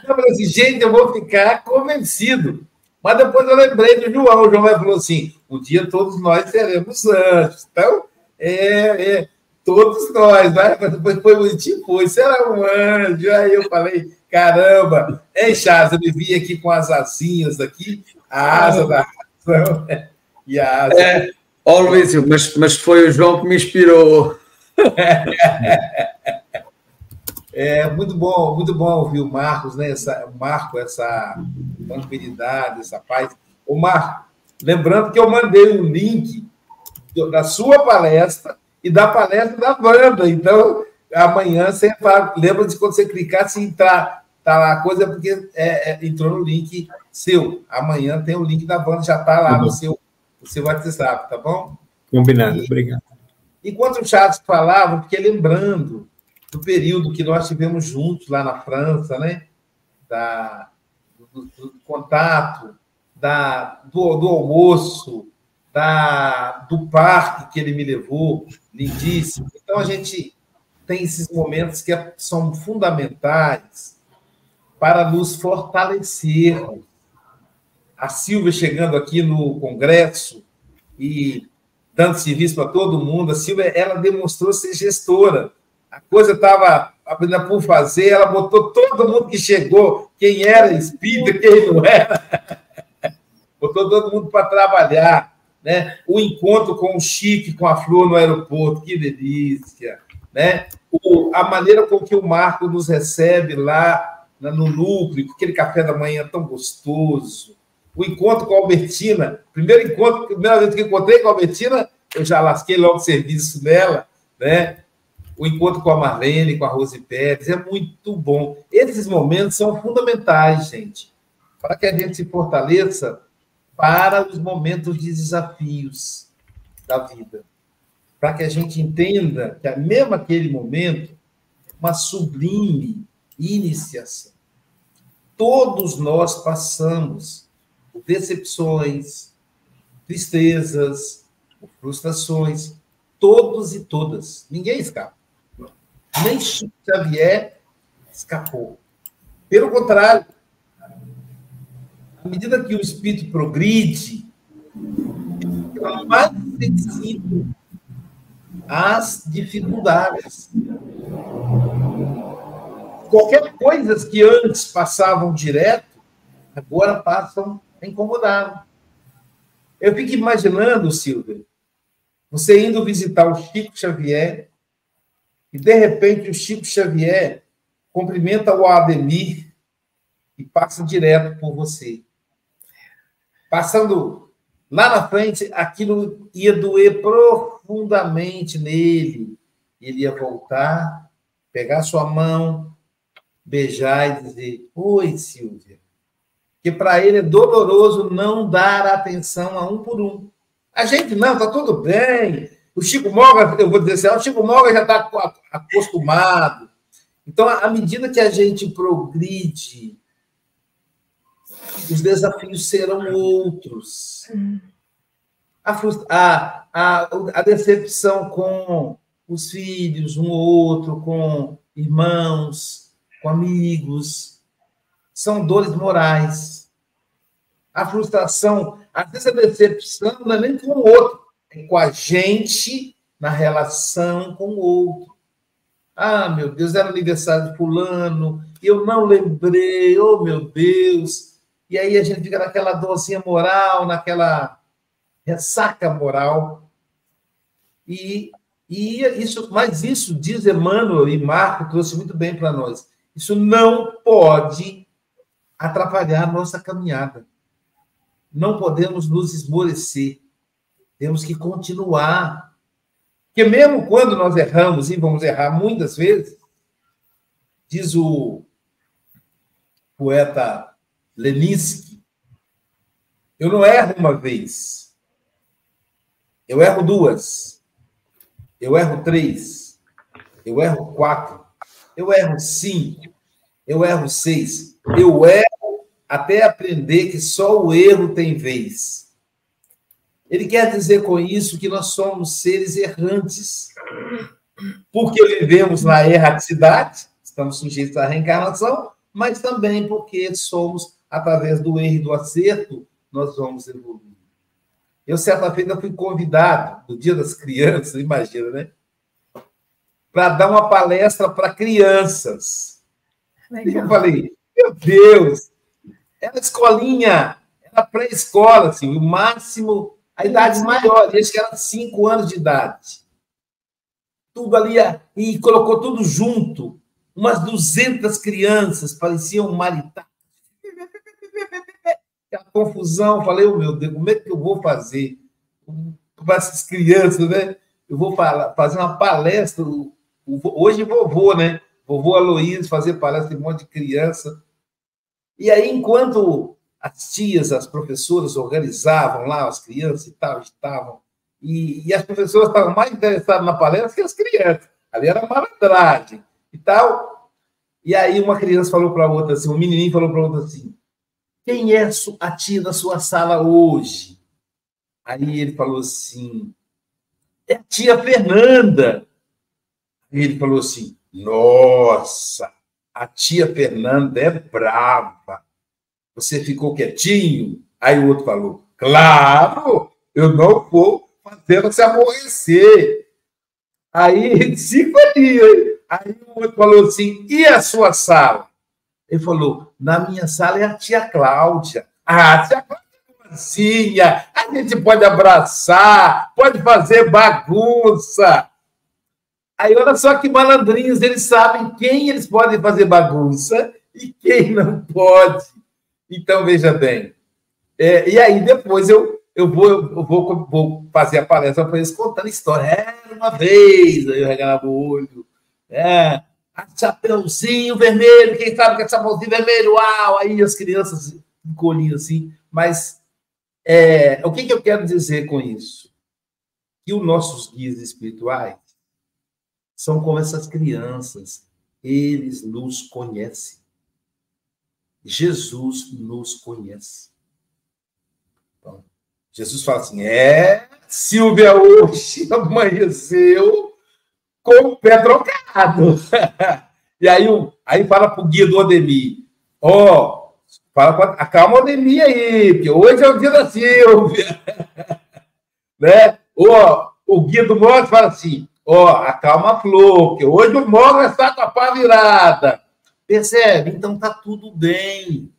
Eu falei assim, gente, eu vou ficar convencido. Mas depois eu lembrei do João. O João falou assim: um dia todos nós seremos anjos. Então, é, é todos nós, né? Mas depois foi bonitinho, foi, será um anjo. Aí eu falei, caramba, ei, Charles, eu me vi aqui com as asinhas aqui, a asa da razão e a asa. É, ó, Luiz, mas, mas foi o João que me inspirou. É muito bom, muito bom ouvir o Marcos, né? Essa, Marco, essa tranquilidade, essa paz. O Marco, lembrando que eu mandei um link da sua palestra e da palestra da banda. Então, amanhã você fala, lembra de quando você clicar, se entrar tá lá a coisa, porque é, é, entrou no link seu. Amanhã tem o link da banda, já está lá no seu, no seu WhatsApp, tá bom? Combinado, e, obrigado. Enquanto o Charles falava, porque lembrando do período que nós tivemos juntos lá na França, né? Da, do, do contato, da, do, do almoço, da, do parque que ele me levou, lindíssimo. Então, a gente tem esses momentos que são fundamentais para nos fortalecer. A Silvia chegando aqui no Congresso e dando serviço para todo mundo, a Silvia ela demonstrou ser gestora. A coisa estava aprendendo por fazer, ela botou todo mundo que chegou, quem era espírita, quem não era, botou todo mundo para trabalhar né? O encontro com o Chique, com a Flor no aeroporto, que delícia, né? O, a maneira com que o Marco nos recebe lá no núcleo, aquele café da manhã tão gostoso. O encontro com a Albertina, primeiro encontro, primeira vez que encontrei com a Albertina, eu já lasquei logo o serviço dela, né? O encontro com a Marlene, com a Rose Pérez, é muito bom. Esses momentos são fundamentais, gente, para que a gente se fortaleça para os momentos de desafios da vida. para que a gente entenda que, mesmo aquele momento, uma sublime iniciação. Todos nós passamos por decepções, tristezas, por frustrações, todos e todas. Ninguém escapa. Nem Chico Xavier escapou. Pelo contrário, à medida que o espírito progride, é mais sensível às dificuldades. Qualquer coisas que antes passavam direto, agora passam a incomodar. Eu fico imaginando, Silvia, você indo visitar o Chico Xavier e, de repente, o Chico Xavier cumprimenta o Ademir e passa direto por você. Passando lá na frente, aquilo ia doer profundamente nele. Ele ia voltar, pegar sua mão, beijar e dizer: Oi, Silvia. Que para ele é doloroso não dar atenção a um por um. A gente não, tá tudo bem. O Chico Moga, eu vou dizer assim, o Chico Moga já está acostumado. Então, à medida que a gente progride, os desafios serão outros. A, a, a, a decepção com os filhos, um ou outro, com irmãos, com amigos, são dores morais. A frustração, às vezes a decepção não é nem com o outro, é com a gente na relação com o outro. Ah, meu Deus, era aniversário de fulano, eu não lembrei, oh meu Deus. E aí a gente fica naquela dorzinha moral, naquela ressaca moral. E, e isso, mas isso, diz Emmanuel e Marco, trouxe muito bem para nós. Isso não pode atrapalhar a nossa caminhada. Não podemos nos esmorecer. Temos que continuar. Porque mesmo quando nós erramos, e vamos errar muitas vezes, diz o poeta Leninski, eu não erro uma vez, eu erro duas, eu erro três, eu erro quatro, eu erro cinco, eu erro seis, eu erro até aprender que só o erro tem vez. Ele quer dizer com isso que nós somos seres errantes, porque vivemos na erraticidade, estamos sujeitos à reencarnação, mas também porque somos, através do erro e do acerto, nós vamos evoluir. Eu, certa feita, fui convidado, no Dia das Crianças, imagina, né? para dar uma palestra para crianças. Legal. E eu falei, meu Deus, era escolinha, era pré-escola, assim, o máximo, a idade maior, acho que era cinco anos de idade. Tudo ali, e colocou tudo junto, umas 200 crianças, pareciam maritadas. Confusão, falei, oh, meu Deus, como é que eu vou fazer para essas crianças, né? Eu vou fazer uma palestra, Hoje vovô, né? Vovô Aloysio fazer palestra de um monte de criança. E aí, enquanto as tias, as professoras organizavam lá as crianças e tal, estavam, e, e as professoras estavam mais interessadas na palestra que as crianças. Ali era malandragem e tal. E aí uma criança falou para a outra assim, um menininho falou para a outra assim, quem é a tia da sua sala hoje? Aí ele falou assim, é a tia Fernanda. E ele falou assim: Nossa, a tia Fernanda é brava. Você ficou quietinho? Aí o outro falou: Claro, eu não vou fazer você aborrecer. Aí, cinco ali. Aí o outro falou assim: E a sua sala? Ele falou: Na minha sala é a tia Cláudia. Ah, a tia Cláudia é mansinha. A gente pode abraçar, pode fazer bagunça. Aí olha só que malandrinhos, eles sabem quem eles podem fazer bagunça e quem não pode. Então, veja bem. É, e aí, depois eu, eu, vou, eu vou, vou fazer a palestra para eles contando história. Era uma vez, aí eu regalava o olho. É, chapeuzinho vermelho, quem sabe que é chapeuzinho vermelho? Uau! Aí as crianças encolhiam assim. Mas é, o que, que eu quero dizer com isso? que os nossos guias espirituais são como essas crianças, eles nos conhecem. Jesus nos conhece. Jesus fala assim: é, Silvia hoje amanheceu com o pé trocado. e aí, aí fala para o guia do Odemir: ó, oh, fala acalma o Odemir aí, porque hoje é o dia da Silvia. né? Ó, o guia do Morte fala assim: ó, acalma a flor, porque hoje o Morte está com a pá virada. Percebe? Então tá tudo bem.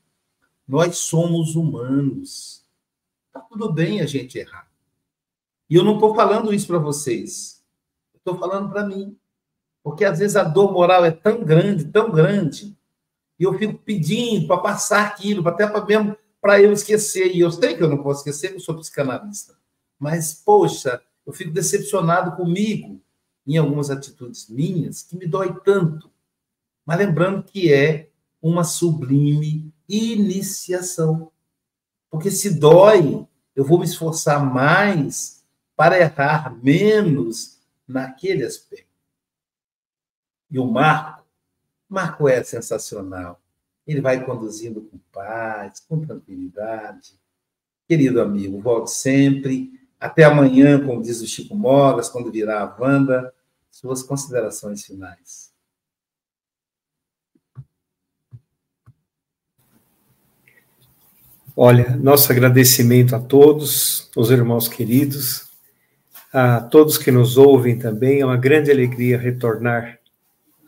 Nós somos humanos. Tá tudo bem a gente errar. E eu não estou falando isso para vocês. Estou falando para mim. Porque às vezes a dor moral é tão grande, tão grande, e eu fico pedindo para passar aquilo, até para mesmo para eu esquecer. E eu sei que eu não posso esquecer, que eu sou psicanalista. Mas, poxa, eu fico decepcionado comigo em algumas atitudes minhas que me dói tanto. Mas lembrando que é uma sublime iniciação. Porque se dói, eu vou me esforçar mais para errar menos naquele aspecto. E o Marco, Marco é sensacional. Ele vai conduzindo com paz, com tranquilidade. Querido amigo, volte sempre. Até amanhã, como diz o Chico Mogas, quando virar a Wanda, suas considerações finais. Olha, nosso agradecimento a todos, os irmãos queridos, a todos que nos ouvem também. É uma grande alegria retornar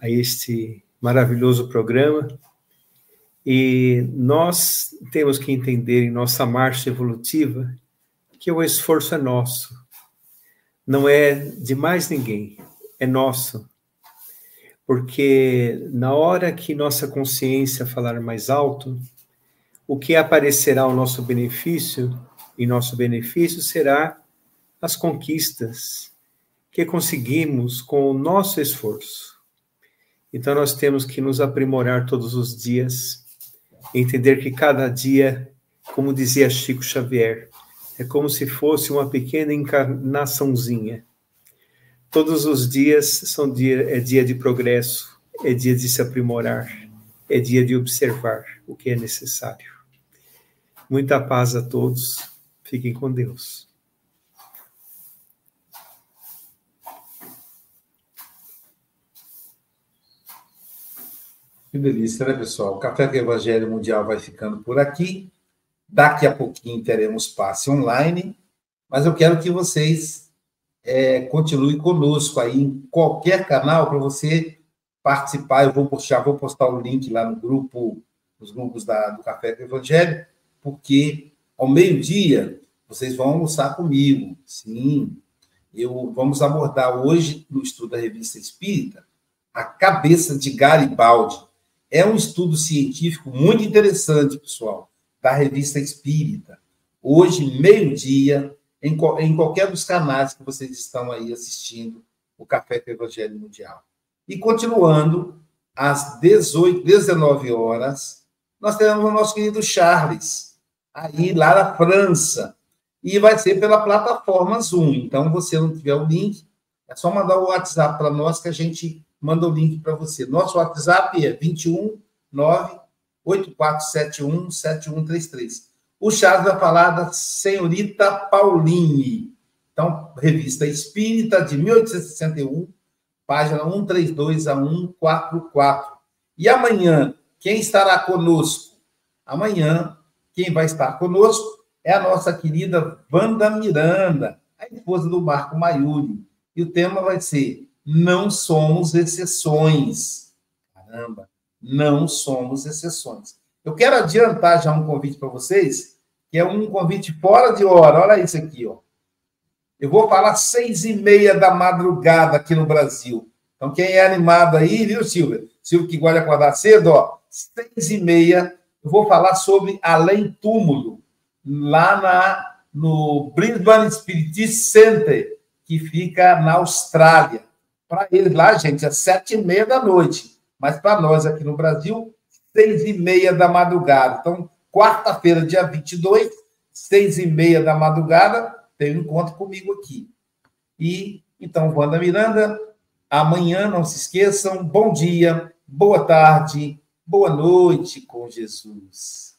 a este maravilhoso programa. E nós temos que entender em nossa marcha evolutiva que o esforço é nosso, não é de mais ninguém, é nosso. Porque na hora que nossa consciência falar mais alto, o que aparecerá ao nosso benefício, e nosso benefício será as conquistas que conseguimos com o nosso esforço. Então nós temos que nos aprimorar todos os dias, entender que cada dia, como dizia Chico Xavier, é como se fosse uma pequena encarnaçãozinha. Todos os dias são dia, é dia de progresso, é dia de se aprimorar, é dia de observar o que é necessário. Muita paz a todos. Fiquem com Deus. Que delícia, né, pessoal? O Café com Evangelho Mundial vai ficando por aqui. Daqui a pouquinho teremos passe online, mas eu quero que vocês é, continuem conosco aí em qualquer canal para você participar. Eu vou postar, vou postar o link lá no grupo, nos grupos da, do Café com Evangelho, porque ao meio-dia vocês vão almoçar comigo. Sim, eu vamos abordar hoje no estudo da Revista Espírita a cabeça de Garibaldi. É um estudo científico muito interessante, pessoal, da Revista Espírita. Hoje, meio-dia, em, em qualquer dos canais que vocês estão aí assistindo o Café com o Evangelho Mundial. E continuando, às 18, 19 horas, nós teremos o nosso querido Charles, aí lá na França. E vai ser pela plataforma Zoom. Então, você não tiver o link, é só mandar o WhatsApp para nós que a gente manda o link para você. Nosso WhatsApp é 21 8471 7133. O Charles vai falar da senhorita Pauline. Então, revista Espírita de 1861, página 132 a 144. E amanhã, quem estará conosco? Amanhã quem vai estar conosco é a nossa querida Wanda Miranda, a esposa do Marco Maiuri. E o tema vai ser Não Somos Exceções. Caramba, não somos exceções. Eu quero adiantar já um convite para vocês, que é um convite fora de hora. Olha isso aqui, ó. Eu vou falar seis e meia da madrugada aqui no Brasil. Então, quem é animado aí, viu, Silvia? Silvia que gosta de acordar cedo, ó. Seis e meia eu vou falar sobre Além Túmulo, lá na, no Brisbane Spiritist Center, que fica na Austrália. Para eles lá, gente, é sete e meia da noite. Mas para nós aqui no Brasil, seis e meia da madrugada. Então, quarta-feira, dia 22, seis e meia da madrugada, tem um encontro comigo aqui. E, então, Wanda Miranda, amanhã, não se esqueçam, bom dia, boa tarde, boa noite com Jesus.